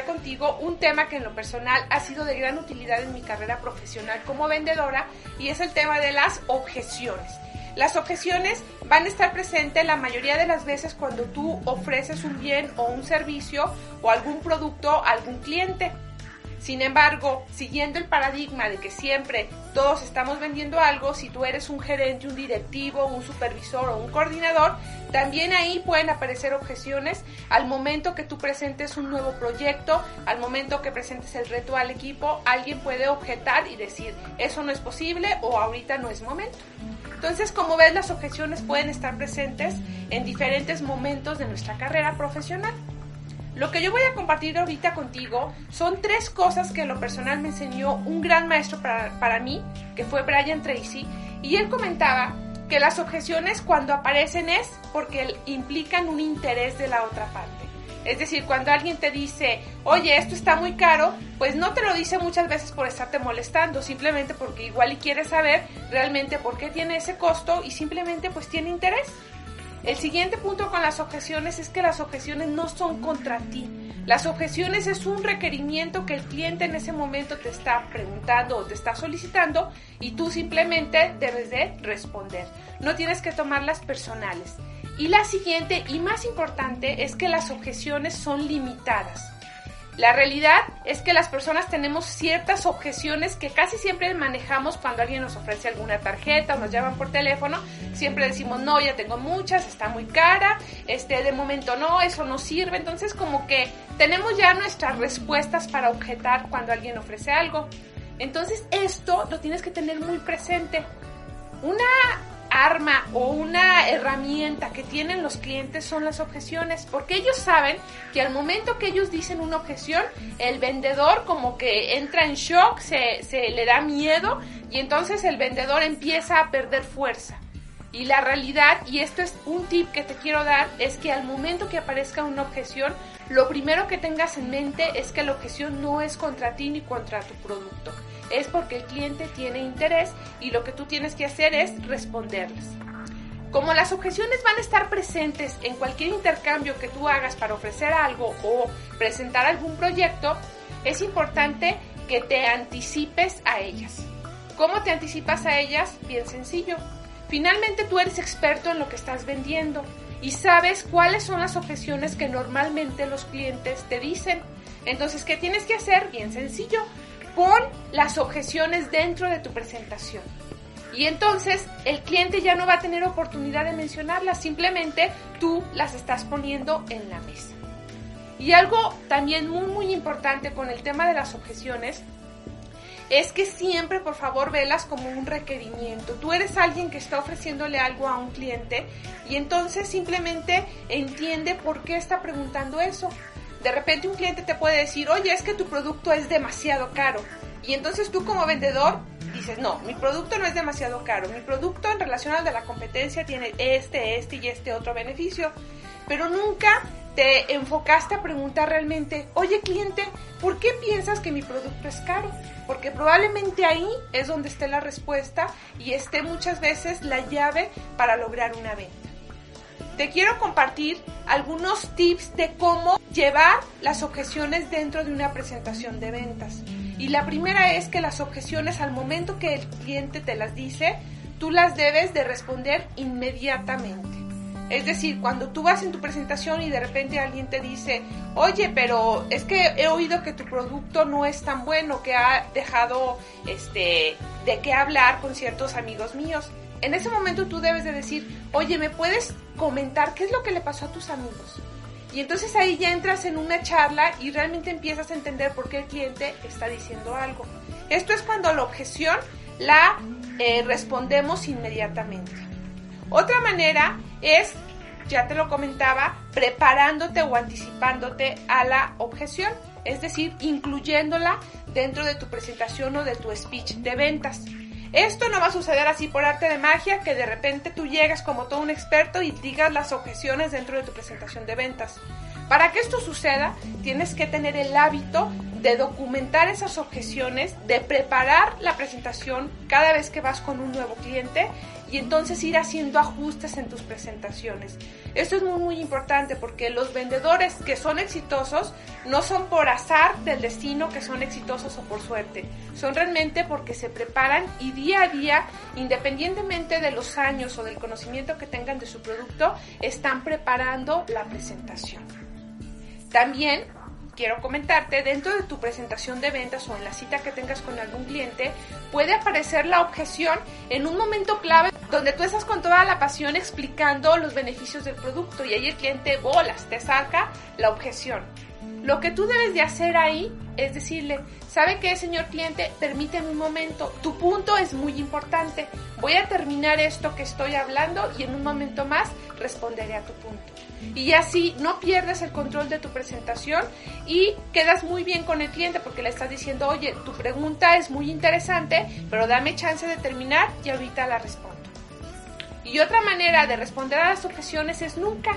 Contigo un tema que en lo personal ha sido de gran utilidad en mi carrera profesional como vendedora y es el tema de las objeciones. Las objeciones van a estar presentes la mayoría de las veces cuando tú ofreces un bien o un servicio o algún producto a algún cliente. Sin embargo, siguiendo el paradigma de que siempre todos estamos vendiendo algo, si tú eres un gerente, un directivo, un supervisor o un coordinador, también ahí pueden aparecer objeciones al momento que tú presentes un nuevo proyecto, al momento que presentes el reto al equipo, alguien puede objetar y decir, eso no es posible o ahorita no es momento. Entonces, como ves, las objeciones pueden estar presentes en diferentes momentos de nuestra carrera profesional. Lo que yo voy a compartir ahorita contigo son tres cosas que en lo personal me enseñó un gran maestro para, para mí, que fue Brian Tracy, y él comentaba que las objeciones cuando aparecen es porque implican un interés de la otra parte. Es decir, cuando alguien te dice, oye, esto está muy caro, pues no te lo dice muchas veces por estarte molestando, simplemente porque igual y quiere saber realmente por qué tiene ese costo y simplemente pues tiene interés. El siguiente punto con las objeciones es que las objeciones no son contra ti. Las objeciones es un requerimiento que el cliente en ese momento te está preguntando o te está solicitando y tú simplemente debes de responder. No tienes que tomarlas personales. Y la siguiente y más importante es que las objeciones son limitadas. La realidad es que las personas tenemos ciertas objeciones que casi siempre manejamos cuando alguien nos ofrece alguna tarjeta o nos llaman por teléfono. Siempre decimos, no, ya tengo muchas, está muy cara, este, de momento no, eso no sirve. Entonces como que tenemos ya nuestras respuestas para objetar cuando alguien ofrece algo. Entonces esto lo tienes que tener muy presente. Una arma o una herramienta que tienen los clientes son las objeciones, porque ellos saben que al momento que ellos dicen una objeción, el vendedor como que entra en shock, se, le da miedo y entonces el vendedor empieza a perder fuerza. Y la realidad, y esto es un tip que te quiero dar, es que al momento que aparezca una objeción, lo primero que tengas en mente es que la objeción no es contra ti ni contra tu producto es porque el cliente tiene interés y lo que tú tienes que hacer es responderles. Como las objeciones van a estar presentes en cualquier intercambio que tú hagas para ofrecer algo o presentar algún proyecto, es importante que te anticipes a ellas. ¿Cómo te anticipas a ellas? Bien sencillo. Finalmente tú eres experto en lo que estás vendiendo y sabes cuáles son las objeciones que normalmente los clientes te dicen. Entonces, ¿qué tienes que hacer? Bien sencillo pon las objeciones dentro de tu presentación. Y entonces el cliente ya no va a tener oportunidad de mencionarlas, simplemente tú las estás poniendo en la mesa. Y algo también muy muy importante con el tema de las objeciones es que siempre por favor velas como un requerimiento. Tú eres alguien que está ofreciéndole algo a un cliente y entonces simplemente entiende por qué está preguntando eso de repente un cliente te puede decir, oye, es que tu producto es demasiado caro. Y entonces tú como vendedor dices, no, mi producto no es demasiado caro. Mi producto en relación al de la competencia tiene este, este y este otro beneficio. Pero nunca te enfocaste a preguntar realmente, oye cliente, ¿por qué piensas que mi producto es caro? Porque probablemente ahí es donde esté la respuesta y esté muchas veces la llave para lograr una venta te quiero compartir algunos tips de cómo llevar las objeciones dentro de una presentación de ventas. Y la primera es que las objeciones al momento que el cliente te las dice, tú las debes de responder inmediatamente. Es decir, cuando tú vas en tu presentación y de repente alguien te dice, oye, pero es que he oído que tu producto no es tan bueno, que ha dejado este, de qué hablar con ciertos amigos míos en ese momento tú debes de decir, oye, ¿me puedes comentar qué es lo que le pasó a tus amigos? Y entonces ahí ya entras en una charla y realmente empiezas a entender por qué el cliente está diciendo algo. Esto es cuando la objeción la eh, respondemos inmediatamente. Otra manera es, ya te lo comentaba, preparándote o anticipándote a la objeción, es decir, incluyéndola dentro de tu presentación o de tu speech de ventas. Esto no va a suceder así por arte de magia, que de repente tú llegas como todo un experto y digas las objeciones dentro de tu presentación de ventas. Para que esto suceda, tienes que tener el hábito de documentar esas objeciones, de preparar la presentación cada vez que vas con un nuevo cliente y entonces ir haciendo ajustes en tus presentaciones. Esto es muy muy importante porque los vendedores que son exitosos no son por azar del destino que son exitosos o por suerte, son realmente porque se preparan y día a día, independientemente de los años o del conocimiento que tengan de su producto, están preparando la presentación. También quiero comentarte, dentro de tu presentación de ventas o en la cita que tengas con algún cliente, puede aparecer la objeción en un momento clave donde tú estás con toda la pasión explicando los beneficios del producto y ahí el cliente bolas, te saca la objeción. Lo que tú debes de hacer ahí es decirle, ¿sabe qué, señor cliente? Permíteme un momento, tu punto es muy importante. Voy a terminar esto que estoy hablando y en un momento más responderé a tu punto. Y así no pierdes el control de tu presentación y quedas muy bien con el cliente porque le estás diciendo, oye, tu pregunta es muy interesante, pero dame chance de terminar y ahorita la respondo. Y otra manera de responder a las objeciones es nunca.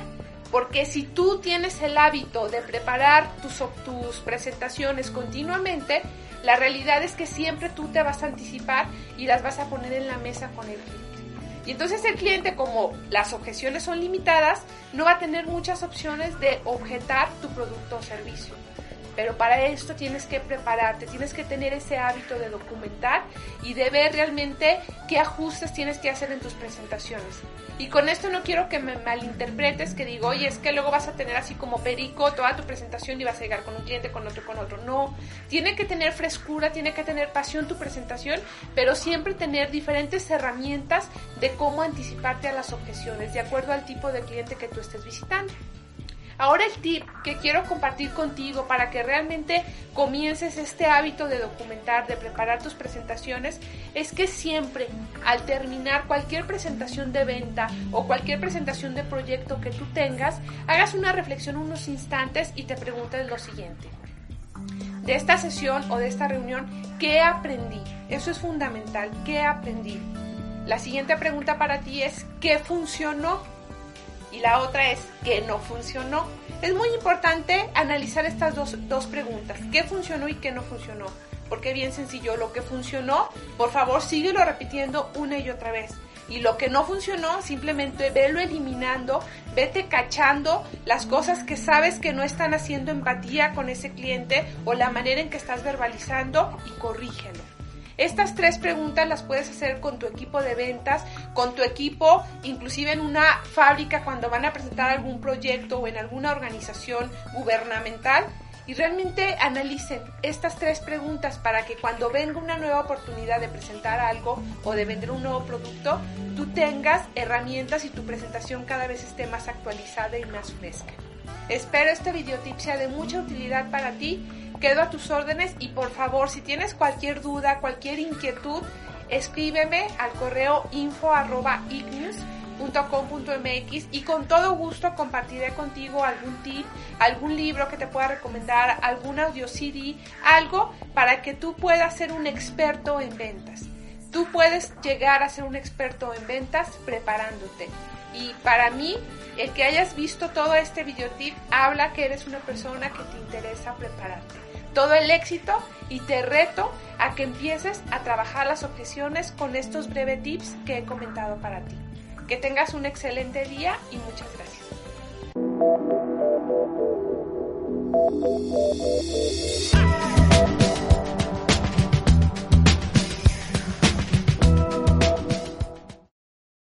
Porque si tú tienes el hábito de preparar tus, tus presentaciones continuamente, la realidad es que siempre tú te vas a anticipar y las vas a poner en la mesa con el cliente. Y entonces el cliente, como las objeciones son limitadas, no va a tener muchas opciones de objetar tu producto o servicio. Pero para esto tienes que prepararte, tienes que tener ese hábito de documentar y de ver realmente qué ajustes tienes que hacer en tus presentaciones. Y con esto no quiero que me malinterpretes, que digo, oye, es que luego vas a tener así como perico toda tu presentación y vas a llegar con un cliente, con otro, con otro. No, tiene que tener frescura, tiene que tener pasión tu presentación, pero siempre tener diferentes herramientas de cómo anticiparte a las objeciones, de acuerdo al tipo de cliente que tú estés visitando. Ahora el tip que quiero compartir contigo para que realmente comiences este hábito de documentar, de preparar tus presentaciones, es que siempre al terminar cualquier presentación de venta o cualquier presentación de proyecto que tú tengas, hagas una reflexión unos instantes y te preguntes lo siguiente. De esta sesión o de esta reunión, ¿qué aprendí? Eso es fundamental, ¿qué aprendí? La siguiente pregunta para ti es, ¿qué funcionó? Y la otra es que no funcionó. Es muy importante analizar estas dos, dos preguntas, qué funcionó y qué no funcionó. Porque bien sencillo, lo que funcionó, por favor síguelo repitiendo una y otra vez. Y lo que no funcionó, simplemente velo eliminando, vete cachando las cosas que sabes que no están haciendo empatía con ese cliente o la manera en que estás verbalizando y corrígelo. Estas tres preguntas las puedes hacer con tu equipo de ventas, con tu equipo, inclusive en una fábrica cuando van a presentar algún proyecto o en alguna organización gubernamental y realmente analicen estas tres preguntas para que cuando venga una nueva oportunidad de presentar algo o de vender un nuevo producto, tú tengas herramientas y tu presentación cada vez esté más actualizada y más fresca. Espero este videotip sea de mucha utilidad para ti quedo a tus órdenes y por favor, si tienes cualquier duda, cualquier inquietud, escríbeme al correo info y con todo gusto compartiré contigo algún tip, algún libro que te pueda recomendar, algún audio CD, algo para que tú puedas ser un experto en ventas. Tú puedes llegar a ser un experto en ventas preparándote. Y para mí, el que hayas visto todo este videotip habla que eres una persona que te interesa prepararte todo el éxito y te reto a que empieces a trabajar las objeciones con estos breves tips que he comentado para ti. Que tengas un excelente día y muchas gracias.